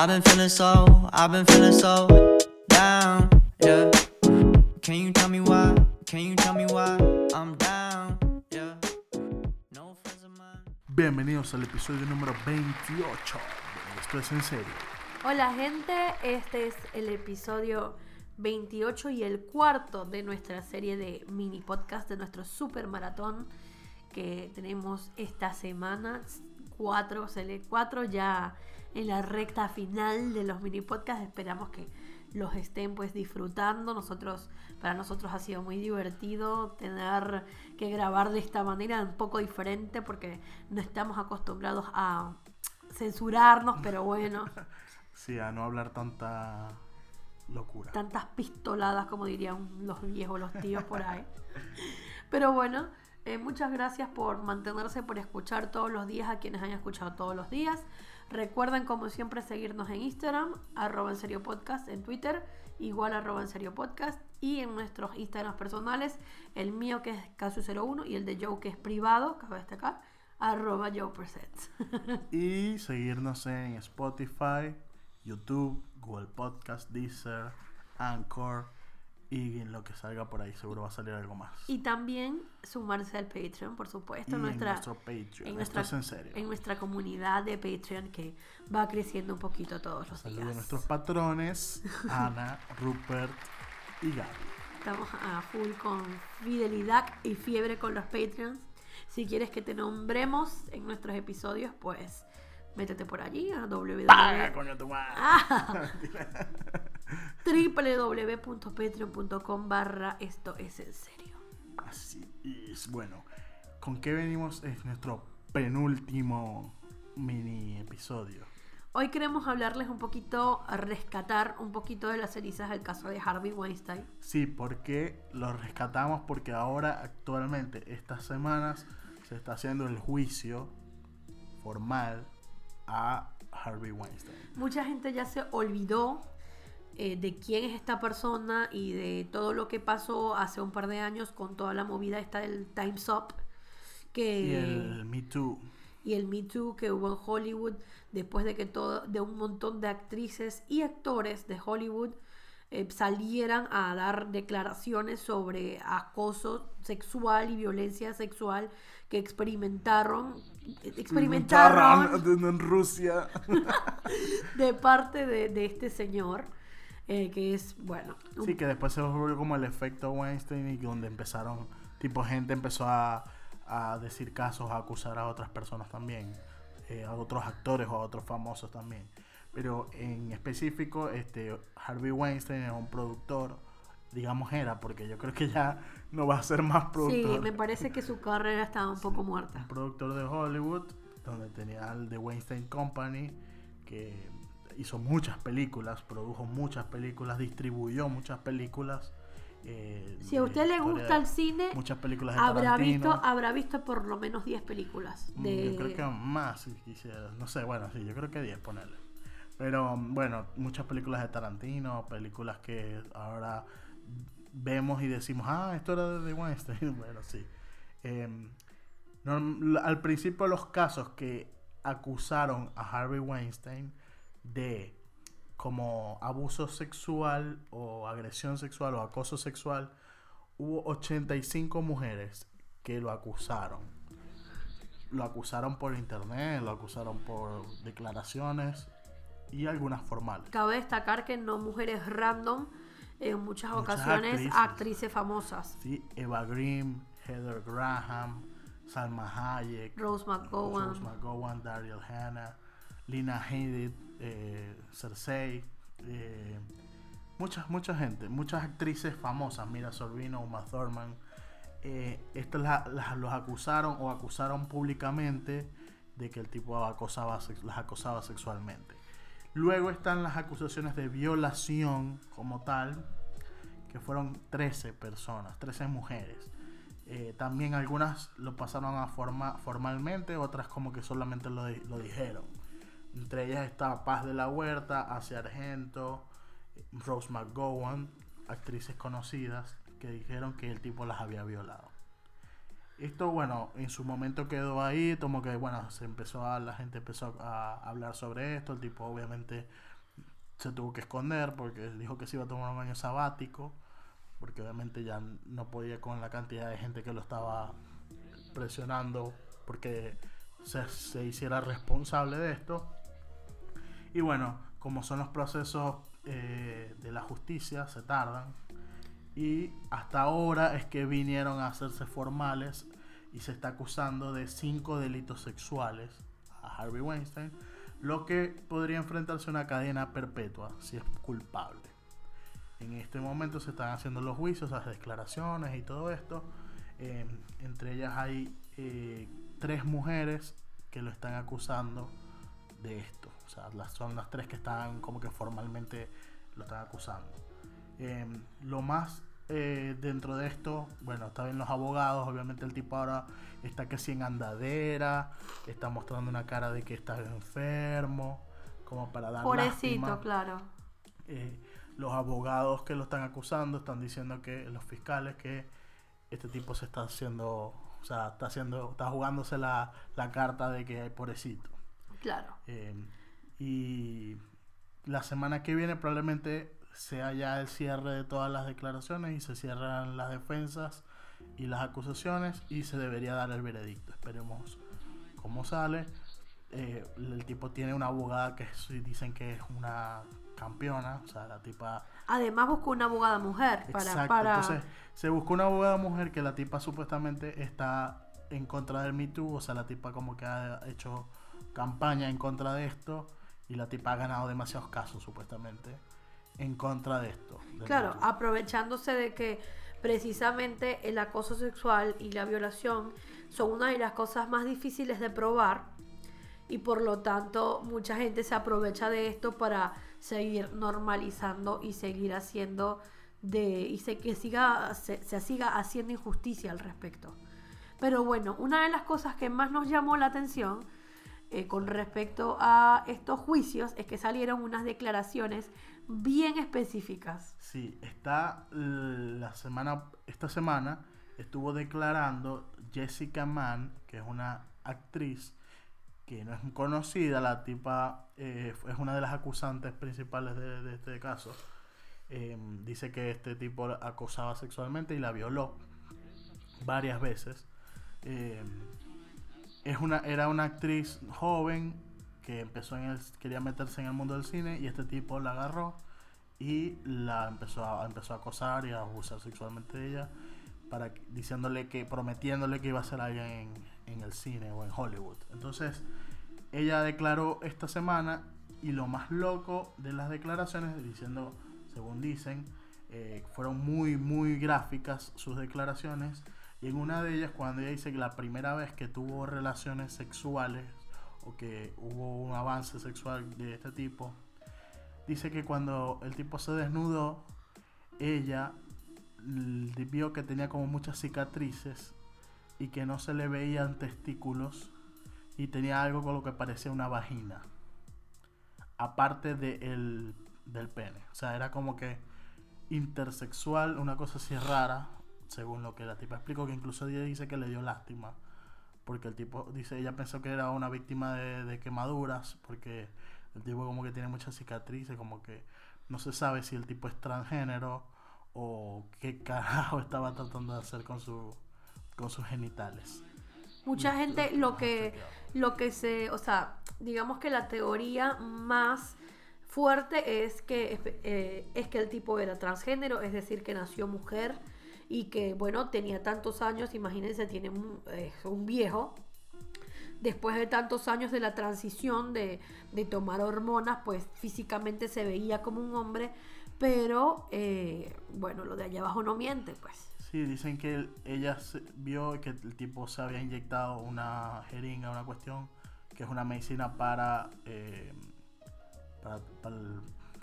I've been feeling so, I've been feeling so down, yeah. Can you tell me why? Can you tell me why I'm down, yeah. No friends of mine. Bienvenidos al episodio número 28 de Esto es en serio. Hola gente, este es el episodio 28 y el cuarto de nuestra serie de mini podcast de nuestro super maratón que tenemos esta semana. Cuatro, cuatro ya en la recta final de los mini podcasts. Esperamos que los estén pues disfrutando. Nosotros, para nosotros ha sido muy divertido tener que grabar de esta manera un poco diferente porque no estamos acostumbrados a censurarnos, pero bueno. Sí, a no hablar tanta locura. tantas pistoladas como dirían los viejos, los tíos por ahí. Pero bueno, eh, muchas gracias por mantenerse, por escuchar todos los días a quienes hayan escuchado todos los días. Recuerden como siempre seguirnos en Instagram, arroba en serio podcast, en Twitter, igual arroba en serio podcast, y en nuestros Instagrams personales, el mío que es Casu01 y el de Joe que es privado, cabe destacar, arroba Joe Presents. Y seguirnos en Spotify, YouTube, Google Podcast, Deezer, Anchor y en lo que salga por ahí seguro va a salir algo más. Y también sumarse al Patreon, por supuesto, en nuestra, nuestro Patreon. en nuestra, Esto es en serio. en nuestra comunidad de Patreon que va creciendo un poquito todos los Saludos a nuestros patrones, Ana, Rupert y Gaby. Estamos a full con fidelidad y fiebre con los Patreons. Si quieres que te nombremos en nuestros episodios, pues métete por allí a www. ¡Paga, coño, tu madre! Ah, www.patreon.com barra esto es en serio. Así es. Bueno, ¿con qué venimos? Es nuestro penúltimo mini episodio. Hoy queremos hablarles un poquito, rescatar un poquito de las cenizas del caso de Harvey Weinstein. Sí, porque lo rescatamos porque ahora actualmente estas semanas se está haciendo el juicio formal a Harvey Weinstein. Mucha gente ya se olvidó eh, de quién es esta persona y de todo lo que pasó hace un par de años con toda la movida esta del Time's Up que, Y el Me Too. y el Me Too que hubo en Hollywood después de que todo, de un montón de actrices y actores de Hollywood eh, salieran a dar declaraciones sobre acoso sexual y violencia sexual que experimentaron experimentaron en Rusia. de parte de, de este señor eh, que es bueno Sí, que después se volvió como el efecto Weinstein y donde empezaron, tipo gente empezó a, a decir casos, a acusar a otras personas también, eh, a otros actores o a otros famosos también. Pero en específico, este Harvey Weinstein es un productor, digamos era, porque yo creo que ya no va a ser más sí productor. me parece que su carrera estaba un poco muerta un productor de Hollywood, donde tenía el The Weinstein Company, que hizo muchas películas, produjo muchas películas, distribuyó muchas películas. eh, si a usted le gusta el cine muchas películas de habrá Tarantino. visto habrá visto por lo menos 10 películas Mm, de Yo creo que más, si quisiera. No sé, bueno, sí, yo creo que 10 ponerle. Pero bueno, muchas películas de Tarantino, películas que ahora vemos y decimos, ah, esto era de Weinstein. bueno, sí. Em, al principio los casos que acusaron a Harvey Weinstein de como abuso sexual o agresión sexual o acoso sexual, hubo 85 mujeres que lo acusaron lo acusaron por internet, lo acusaron por declaraciones y algunas formales. cabe destacar que no mujeres random en muchas, Muchas ocasiones actrices. actrices famosas Sí, Eva Green, Heather Graham, Salma Hayek, Rose McGowan Rose McGowan, Daryl Hannah, Lina Headey, eh, Cersei, eh, muchas, mucha gente, muchas actrices famosas, Mira Sorvino, Uma Thurman, eh, estas la- las- los acusaron o acusaron públicamente de que el tipo acosaba, las acosaba sexualmente. Luego están las acusaciones de violación como tal, que fueron 13 personas, 13 mujeres. Eh, también algunas lo pasaron a forma formalmente, otras como que solamente lo dijeron. Entre ellas está Paz de la Huerta, Asia Argento, Rose McGowan, actrices conocidas que dijeron que el tipo las había violado. Esto, bueno, en su momento quedó ahí, como que, bueno, se empezó a, la gente empezó a hablar sobre esto, el tipo obviamente se tuvo que esconder porque dijo que se iba a tomar un año sabático, porque obviamente ya no podía con la cantidad de gente que lo estaba presionando porque se, se hiciera responsable de esto. Y bueno, como son los procesos eh, de la justicia, se tardan. Y hasta ahora es que vinieron a hacerse formales y se está acusando de cinco delitos sexuales a Harvey Weinstein, lo que podría enfrentarse a una cadena perpetua si es culpable. En este momento se están haciendo los juicios, las declaraciones y todo esto. Eh, entre ellas hay eh, tres mujeres que lo están acusando de esto. O sea, las, son las tres que están como que formalmente lo están acusando. Em, lo más eh, dentro de esto, bueno, está bien los abogados, obviamente el tipo ahora está que si en andadera, está mostrando una cara de que está enfermo, como para dar Pobrecito, claro. Eh, los abogados que lo están acusando están diciendo que los fiscales que este tipo se está haciendo, o sea, está haciendo, está jugándose la, la carta de que hay pobrecito. Claro. Eh, y la semana que viene probablemente sea ya el cierre de todas las declaraciones y se cierran las defensas y las acusaciones y se debería dar el veredicto. Esperemos cómo sale. Eh, el tipo tiene una abogada que dicen que es una campeona, o sea, la tipa... Además buscó una abogada mujer para... Exacto, para... entonces se buscó una abogada mujer que la tipa supuestamente está en contra del Me Too, o sea, la tipa como que ha hecho campaña en contra de esto y la tipa ha ganado demasiados casos supuestamente en contra de esto. Claro, aprovechándose de que precisamente el acoso sexual y la violación son una de las cosas más difíciles de probar y por lo tanto mucha gente se aprovecha de esto para seguir normalizando y seguir haciendo de y se, que siga se, se siga haciendo injusticia al respecto. Pero bueno, una de las cosas que más nos llamó la atención eh, con respecto a estos juicios es que salieron unas declaraciones bien específicas. Sí, está la semana, esta semana estuvo declarando Jessica Mann, que es una actriz que no es conocida, la tipa eh, es una de las acusantes principales de, este caso. Em, dice que este tipo acosaba sexualmente y la violó varias veces. Es una, era una actriz joven que empezó en el, quería meterse en el mundo del cine y este tipo la agarró y la empezó a, empezó a acosar y a abusar sexualmente de ella para diciéndole que prometiéndole que iba a ser alguien en, en el cine o en Hollywood. Entonces ella declaró esta semana y lo más loco de las declaraciones diciendo según dicen eh, fueron muy muy gráficas sus declaraciones y en una de ellas, cuando ella dice que la primera vez que tuvo relaciones sexuales o que hubo un avance sexual de este tipo, dice que cuando el tipo se desnudó, ella vio que tenía como muchas cicatrices y que no se le veían testículos y tenía algo con lo que parecía una vagina. Aparte de del pene. O sea, era como que intersexual, una cosa así rara según lo que la tipa explicó, que incluso ella dice que le dio lástima, porque el tipo, dice, ella pensó que era una víctima de, quemaduras, porque el tipo como que tiene muchas cicatrices, como que no se sabe si el tipo es transgénero o qué carajo estaba tratando de hacer con, su, con sus genitales. Mucha gente lo que, lo que se, o sea, digamos que la teoría más fuerte es que, eh, es que el tipo era transgénero, es decir, que nació mujer y que, bueno, tenía tantos años, imagínense, tiene un, un viejo. Después de tantos años de la transición de, tomar hormonas, pues físicamente se veía como un hombre, pero eh, bueno, lo de allá abajo no miente, pues. Sí, dicen que ella vio que el tipo se había inyectado una jeringa, una cuestión, que es una medicina para, eh, para,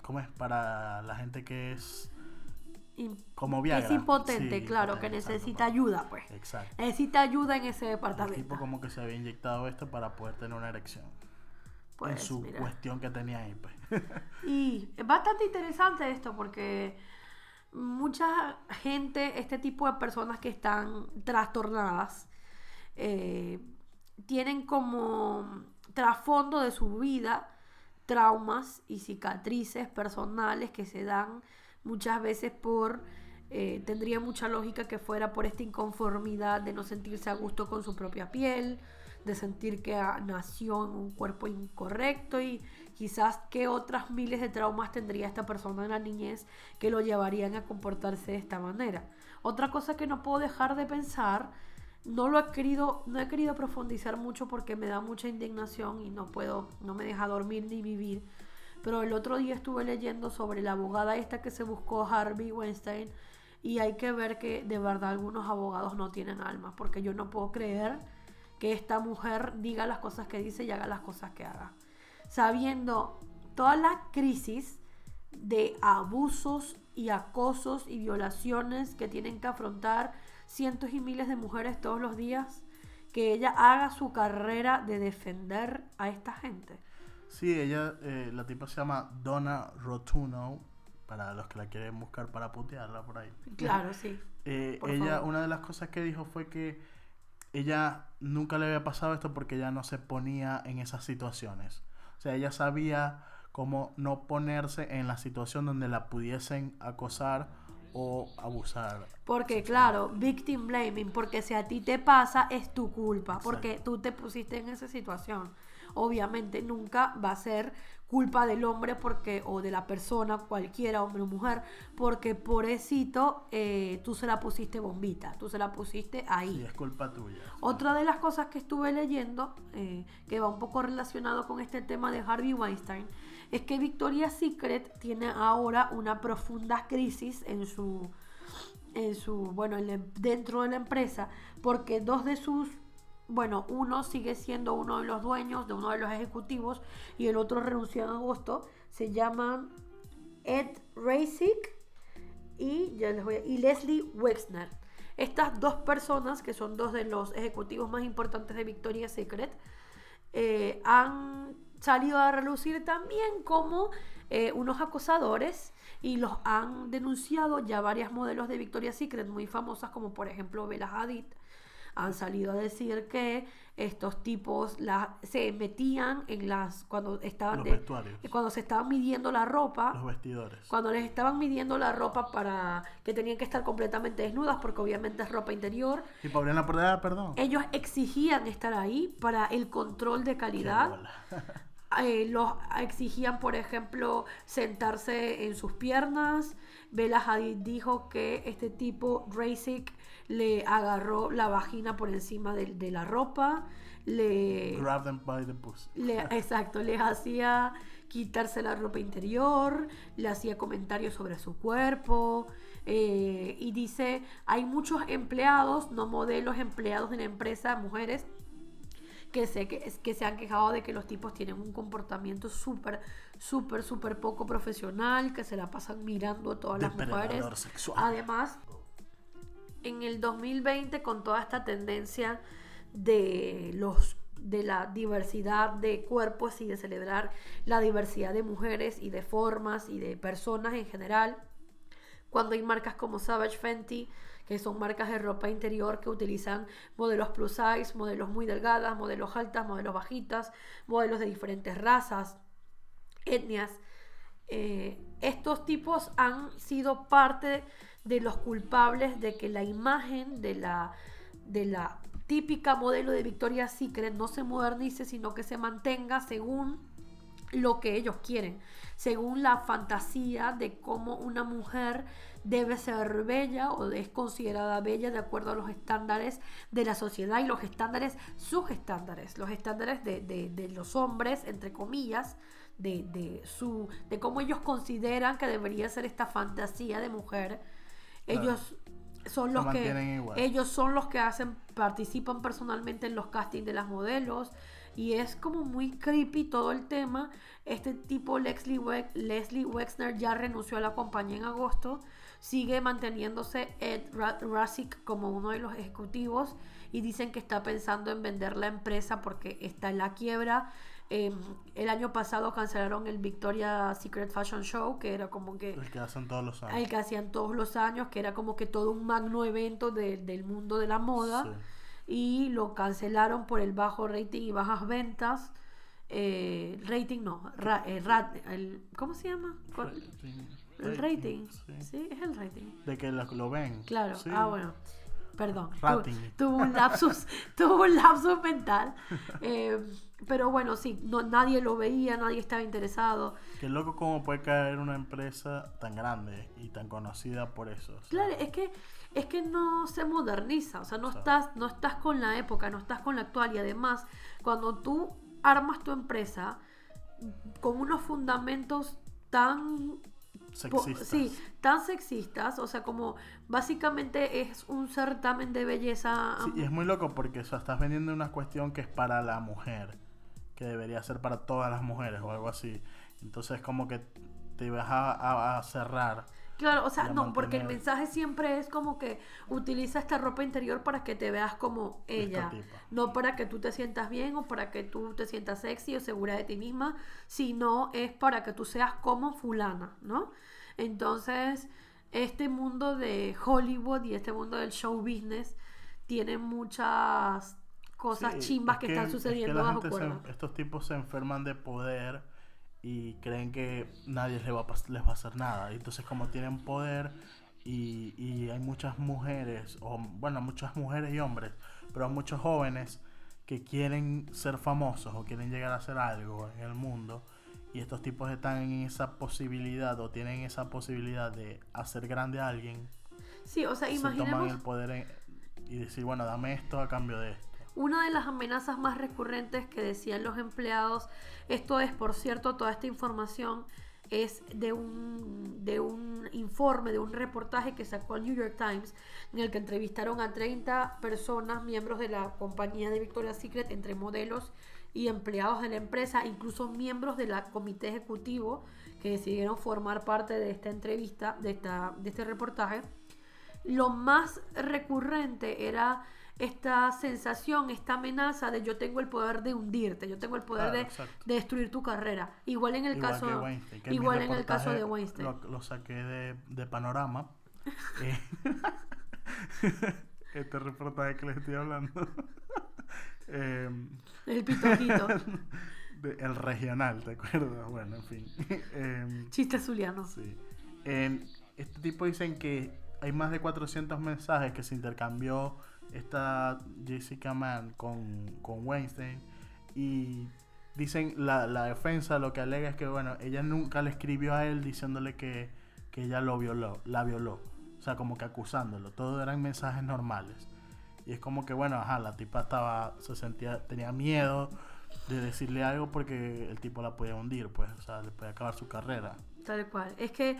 ¿cómo es? Para la gente que es como Viagra. Es impotente, claro, que necesita ayuda, pues. Exacto. Necesita ayuda en ese departamento. El tipo como que se había inyectado esto para poder tener una erección. Pues, en su cuestión que tenía ahí, pues. Y es bastante interesante esto porque mucha gente, este tipo de personas que están trastornadas, eh, tienen como trasfondo de su vida traumas y cicatrices personales que se dan muchas veces por, eh, tendría mucha lógica que fuera por esta inconformidad de no sentirse a gusto con su propia piel, de sentir que ah, nació en un cuerpo incorrecto y quizás qué otras miles de traumas tendría esta persona en la niñez que lo llevarían a comportarse de esta manera. Otra cosa que no puedo dejar de pensar, no lo he querido, no he querido profundizar mucho porque me da mucha indignación y no puedo, no me deja dormir ni vivir. Pero el otro día estuve leyendo sobre la abogada esta que se buscó Harvey Weinstein y hay que ver que de verdad algunos abogados no tienen alma, porque yo no puedo creer que esta mujer diga las cosas que dice y haga las cosas que haga. Sabiendo toda la crisis de abusos y acosos y violaciones que tienen que afrontar cientos y miles de mujeres todos los días, que ella haga su carrera de defender a esta gente. Sí, ella, eh, la tipa se llama Donna Rotuno, para los que la quieren buscar para putearla por ahí. Claro, sí. Eh, ella, favor. una de las cosas que dijo fue que ella nunca le había pasado esto porque ella no se ponía en esas situaciones. O sea, ella sabía cómo no ponerse en la situación donde la pudiesen acosar o abusar. Porque claro, victim blaming, porque si a ti te pasa es tu culpa, porque Exacto. tú te pusiste en esa situación. Obviamente nunca va a ser culpa del hombre porque o de la persona cualquiera, hombre o mujer, porque pobrecito eh, tú se la pusiste bombita, tú se la pusiste ahí. Sí, es culpa tuya. Otra de las cosas que estuve leyendo, eh, que va un poco relacionado con este tema de Harvey Weinstein, es que Victoria's Secret tiene ahora una profunda crisis en su, en su, bueno, en dentro de la empresa, porque dos de sus, bueno, uno sigue siendo uno de los dueños, de uno de los ejecutivos, y el otro renunció en agosto, se llaman Ed Rasick y, ya les voy y Leslie Wexner. Estas dos personas, que son dos de los ejecutivos más importantes de Victoria's Secret, eh, han salido a relucir también como eh, unos acosadores y los han denunciado ya varias modelos de Victoria's Secret muy famosas como por ejemplo Bella Hadid han salido a decir que estos tipos la, se metían en las cuando estaban Los de- cuando se estaban midiendo la ropa Los vestidores. cuando les estaban midiendo la ropa para que tenían que estar completamente desnudas porque obviamente es ropa interior Y para la puerta, perdón. ellos exigían estar ahí para el control de calidad eh, los exigían, por ejemplo, sentarse en sus piernas. Bella Hadid dijo que este tipo, Rasic, le agarró la vagina por encima de, de la ropa. Le, Grab them by the pussy. le- exacto, les hacía quitarse la ropa interior, le hacía comentarios sobre su cuerpo. eh, y dice, hay muchos empleados, no modelos, empleados de la empresa, mujeres, que se, que, que se han quejado de que los tipos tienen un comportamiento súper, súper, súper poco profesional, que se la pasan mirando a todas las mujeres. Sexual. Además, en el 2020, con toda esta tendencia de los de la diversidad de cuerpos y de celebrar la diversidad de mujeres y de formas y de personas en general, cuando hay marcas como Savage Fenty, que son marcas de ropa interior que utilizan modelos plus size, modelos muy delgadas, modelos altas, modelos bajitas, modelos de diferentes razas, etnias. Eh, estos tipos han sido parte de los culpables de que la imagen de la, de la típica modelo de Victoria's Secret no se modernice, sino que se mantenga según lo que ellos quieren, según la fantasía de cómo una mujer debe ser bella o es considerada bella de acuerdo a los estándares de la sociedad y los estándares, sus estándares, los estándares de, de- de los hombres, entre comillas, de, de su, de cómo ellos consideran que debería ser esta fantasía de mujer. Claro. Ellos son los que igual. ellos son los que hacen participan personalmente en los castings de las modelos y es como muy creepy todo el tema este tipo Leslie, We- Leslie Wexner ya renunció a la compañía en agosto sigue manteniéndose Ed Ra- Rasick como uno de los ejecutivos y dicen que está pensando en vender la empresa porque está en la quiebra Eh, el año pasado cancelaron el Victoria Secret Fashion Show que era como que El que hacen todos los años. el que hacían todos los años, que era como que todo un magno evento de- del mundo de la moda. Sí. y lo cancelaron por el bajo rating y bajas ventas. Eh, rating no, ra- eh, rat- el, ¿cómo se llama? El rating. sí. Sí, es el rating. De que lo, lo ven. Claro, Sí. ah, bueno. Perdón. tuvo un lapsus, tuvo un lapsus mental. Eh, pero bueno, sí, no, nadie lo veía, nadie estaba interesado. Qué loco cómo puede caer una empresa tan grande y tan conocida por eso. o sea, Claro, es que es que no se moderniza, o sea, no estás no estás con la época, no estás con la actual y además cuando tú armas tu empresa con unos fundamentos tan sexistas. sí, tan sexistas, o sea, como básicamente es un certamen de belleza. Sí, y es muy loco porque o sea, estás vendiendo una cuestión que es para la mujer, que debería ser para todas las mujeres o algo así. Entonces como que te vas a, a- a cerrar. Claro, o sea, no, porque el mensaje siempre es como que utiliza esta ropa interior para que te veas como ella, no para que tú te sientas bien o para que tú te sientas sexy o segura de ti misma, sino es para que tú seas como fulana, ¿no? Entonces, este mundo de Hollywood y este mundo del show business tiene muchas cosas Sí, chimbas es que, están es que sucediendo bajo gente se- cuerda. estos tipos se enferman de poder y creen que nadie les va a, les va a hacer nada. Y entonces como tienen poder y, y hay muchas mujeres, o bueno, muchas mujeres y hombres, pero muchos jóvenes que quieren ser famosos o quieren llegar a hacer algo en el mundo. Y estos tipos están en esa posibilidad o tienen esa posibilidad de hacer grande a alguien. Sí, o sea, Se toman imaginemos el poder en- y decir, bueno, dame esto a cambio de esto. Una de las amenazas más recurrentes que decían los empleados, esto es, por cierto, toda esta información es de un, de un informe, de un reportaje que sacó el New York Times, en el que entrevistaron a 30 personas, miembros de la compañía de Victoria's Secret, entre modelos y empleados de la empresa, incluso miembros del comité ejecutivo que decidieron formar parte de esta entrevista, de, esta, de este reportaje. Lo más recurrente era esta sensación, esta amenaza de yo tengo el poder de hundirte, yo tengo el poder Claro, de, destruir tu carrera. Igual en el Igual caso Weinstein, igual en el caso de Weinstein. Lo, lo saqué de, de Panorama. Eh, este reportaje que les estoy hablando. Em, El pitojito. de- el regional, ¿te acuerdas? Bueno, en fin. Em, Chiste zuliano. sí. En este tipo dicen que hay más de 400 mensajes que se intercambió esta Jessica Mann con, con Weinstein y dicen la, la defensa lo que alega es que bueno ella nunca le escribió a él diciéndole que, que ella lo violó la violó. O sea como que acusándolo. Todo eran mensajes normales. Y es como que bueno ajá la tipa estaba se sentía tenía miedo de decirle algo porque el tipo la podía hundir pues o sea le podía acabar su carrera Tal cual. Es que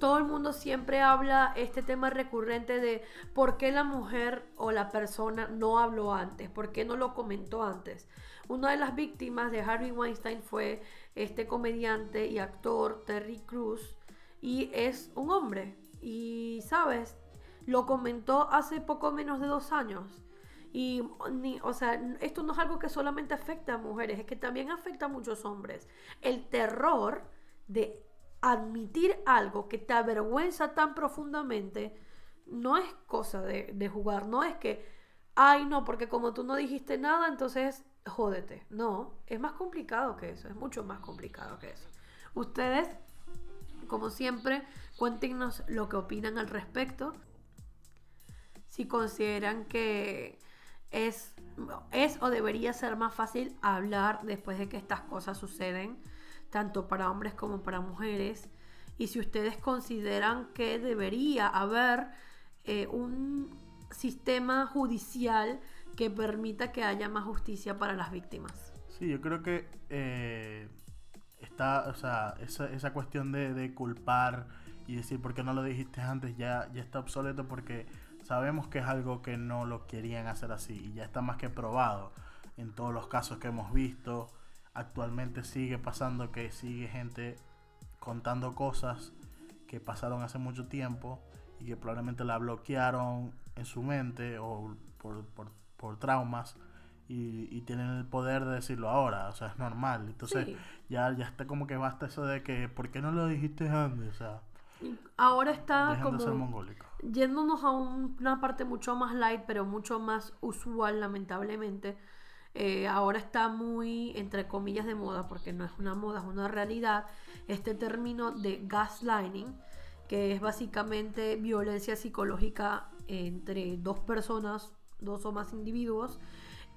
todo el mundo siempre habla este tema recurrente de por qué la mujer o la persona no habló antes, por qué no lo comentó antes. Una de las víctimas de Harvey Weinstein fue este comediante y actor Terry Cruz y es un hombre. Y, ¿sabes? Lo comentó hace poco menos de dos años. Y, ni, o sea, esto no es algo que solamente afecta a mujeres, es que también afecta a muchos hombres. El terror de admitir algo que te avergüenza tan profundamente no es cosa de, de jugar, no es que, ay no, porque como tú no dijiste nada, entonces jódete. No, es más complicado que eso, es mucho más complicado que eso. Ustedes, como siempre, cuéntenos lo que opinan al respecto. Si consideran que es, es o debería ser más fácil hablar después de que estas cosas suceden tanto para hombres como para mujeres. Y si ustedes consideran que debería haber eh, un sistema judicial que permita que haya más justicia para las víctimas. Sí, yo creo que eh, está, o sea, esa, esa cuestión de, de culpar y decir por qué no lo dijiste antes ya, ya está obsoleto porque sabemos que es algo que no lo querían hacer así y ya está más que probado en todos los casos que hemos visto. Actualmente sigue pasando que sigue gente contando cosas que pasaron hace mucho tiempo y que probablemente la bloquearon en su mente o por, por, por traumas y, y, tienen el poder de decirlo ahora, o sea, es normal. Entonces Sí. ya, ya está como que basta eso de que, ¿por qué no lo dijiste antes? O sea, Ahora está dejando como... mongólico. yéndonos a un- una parte mucho más light, pero mucho más usual, lamentablemente. eh, ahora está muy, entre comillas, de moda, porque no es una moda, es una realidad, este término de gaslighting, que es básicamente violencia psicológica entre dos personas, dos o más individuos.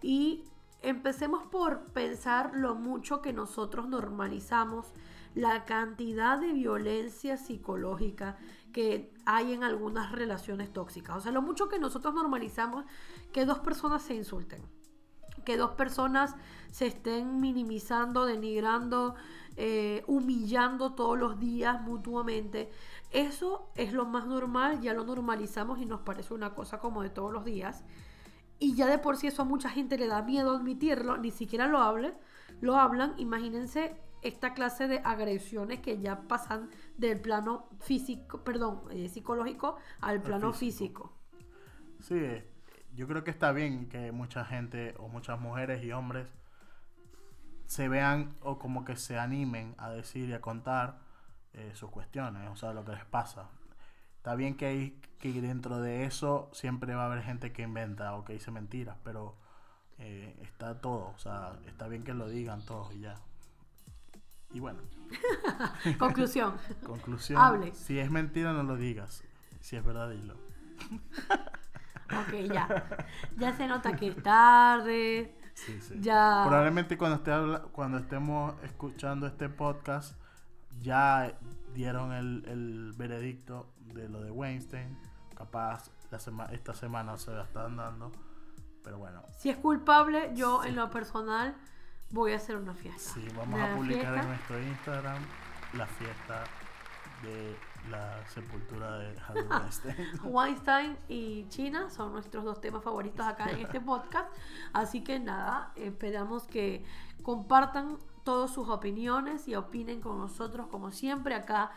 Y empecemos por pensar lo mucho que nosotros normalizamos la cantidad de violencia psicológica que hay en algunas relaciones tóxicas. O sea, lo mucho que nosotros normalizamos que dos personas se insulten, que dos personas se estén minimizando, denigrando, eh, humillando todos los días mutuamente. Eso es lo más normal, ya lo normalizamos y nos parece una cosa como de todos los días. Y ya de por sí eso a mucha gente le da miedo admitirlo, ni siquiera lo hable, lo hablan. Imagínense esta clase de agresiones que ya pasan del plano físico, perdón, eh, psicológico al plano físico. físico. Sí, eh, yo creo que está bien que mucha gente o muchas mujeres y hombres se vean o como que se animen a decir y a contar eh, sus cuestiones, o sea, lo que les pasa. Está bien que, hay, que dentro de eso siempre va a haber gente que inventa o que dice mentiras, pero eh, está todo, o sea, está bien que lo digan todos y ya. Y bueno, Conclusión. conclusión, Hable. si es mentira no lo digas, si es verdad dilo. Ok, ya. Ya se nota que es tarde. Sí, sí. Ya. Probablemente cuando, esté cuando estemos escuchando este podcast ya dieron el, el veredicto de lo de Weinstein. Capaz la sema- esta semana se la están dando. Pero bueno, Si es culpable, yo en lo personal voy a hacer una fiesta. sí, vamos a publicar fiesta. en nuestro Instagram la fiesta de la sepultura de Harvey Weinstein. Weinstein y China son nuestros dos temas favoritos acá en este podcast. Así que nada, esperamos que compartan todas sus opiniones y opinen con nosotros como siempre acá.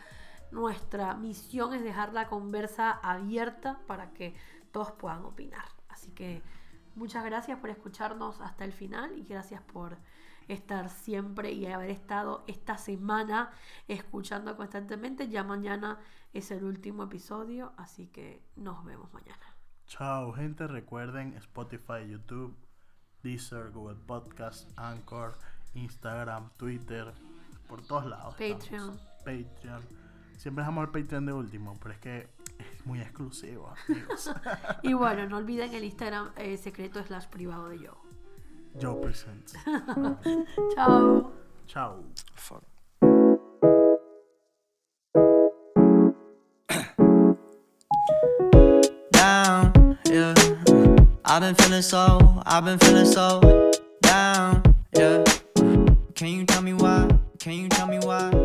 Nuestra misión es dejar la conversa abierta para que todos puedan opinar. Así que muchas gracias por escucharnos hasta el final y gracias por estar siempre y haber estado esta semana escuchando constantemente. Ya mañana es el último episodio, así que nos vemos mañana. Chao, gente. Recuerden Spotify, YouTube, Deezer, Google Podcast, Anchor, Instagram, Twitter, por todos lados. Patreon. estamos. Patreon. Siempre dejamos el Patreon de último, pero es que es muy exclusivo. Y bueno, no olviden el Instagram eh, secreto slash privado de yo. Joe Presents. Chao. Chao. Fuck. down, yeah. I've been feeling so, I've been feeling so down, yeah. Can you tell me why? Can you tell me why I'm down?